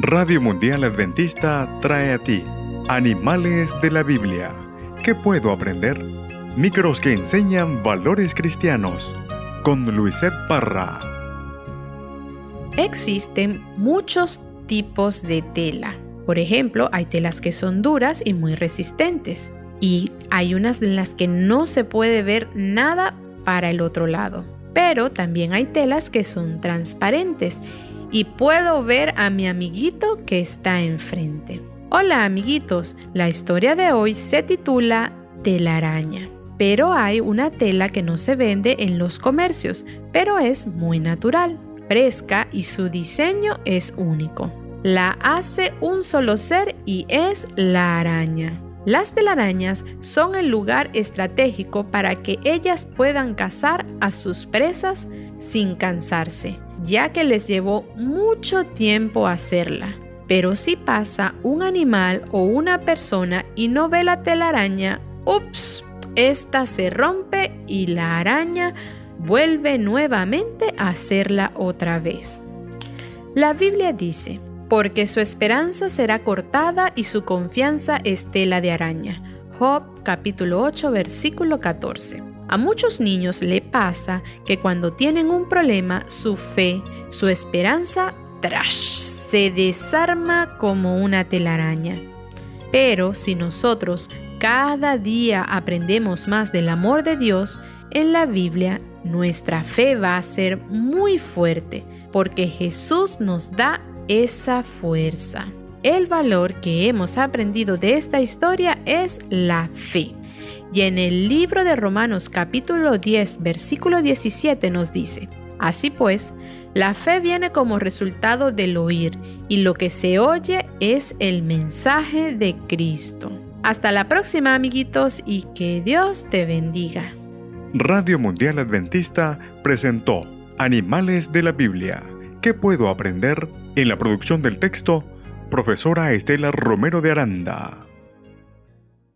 Radio Mundial Adventista trae a ti Animales de la Biblia. ¿Qué puedo aprender? Micros que enseñan valores cristianos. Con Luisette Parra. Existen muchos tipos de tela. Por ejemplo, hay telas que son duras y muy resistentes. Y hay unas en las que no se puede ver nada para el otro lado. Pero también hay telas que son transparentes y puedo ver a mi amiguito que está enfrente. Hola amiguitos, la historia de hoy se titula telaraña. Pero hay una tela que no se vende en los comercios, pero es muy natural, fresca y su diseño es único. La hace un solo ser y es la araña. Las telarañas son el lugar estratégico para que ellas puedan cazar a sus presas sin cansarse ya que les llevó mucho tiempo hacerla. Pero si pasa un animal o una persona y no ve la telaraña, ups, esta se rompe y la araña vuelve nuevamente a hacerla otra vez. La Biblia dice, porque su esperanza será cortada y su confianza es tela de araña. Job capítulo 8 versículo 14. A muchos niños le pasa que cuando tienen un problema, su fe, su esperanza, trash, se desarma como una telaraña. Pero si nosotros cada día aprendemos más del amor de Dios, en la Biblia nuestra fe va a ser muy fuerte, porque Jesús nos da esa fuerza. El valor que hemos aprendido de esta historia es la fe. Y en el libro de Romanos capítulo 10 versículo 17 nos dice, Así pues, la fe viene como resultado del oír y lo que se oye es el mensaje de Cristo. Hasta la próxima amiguitos y que Dios te bendiga. Radio Mundial Adventista presentó Animales de la Biblia. ¿Qué puedo aprender? En la producción del texto, profesora Estela Romero de Aranda.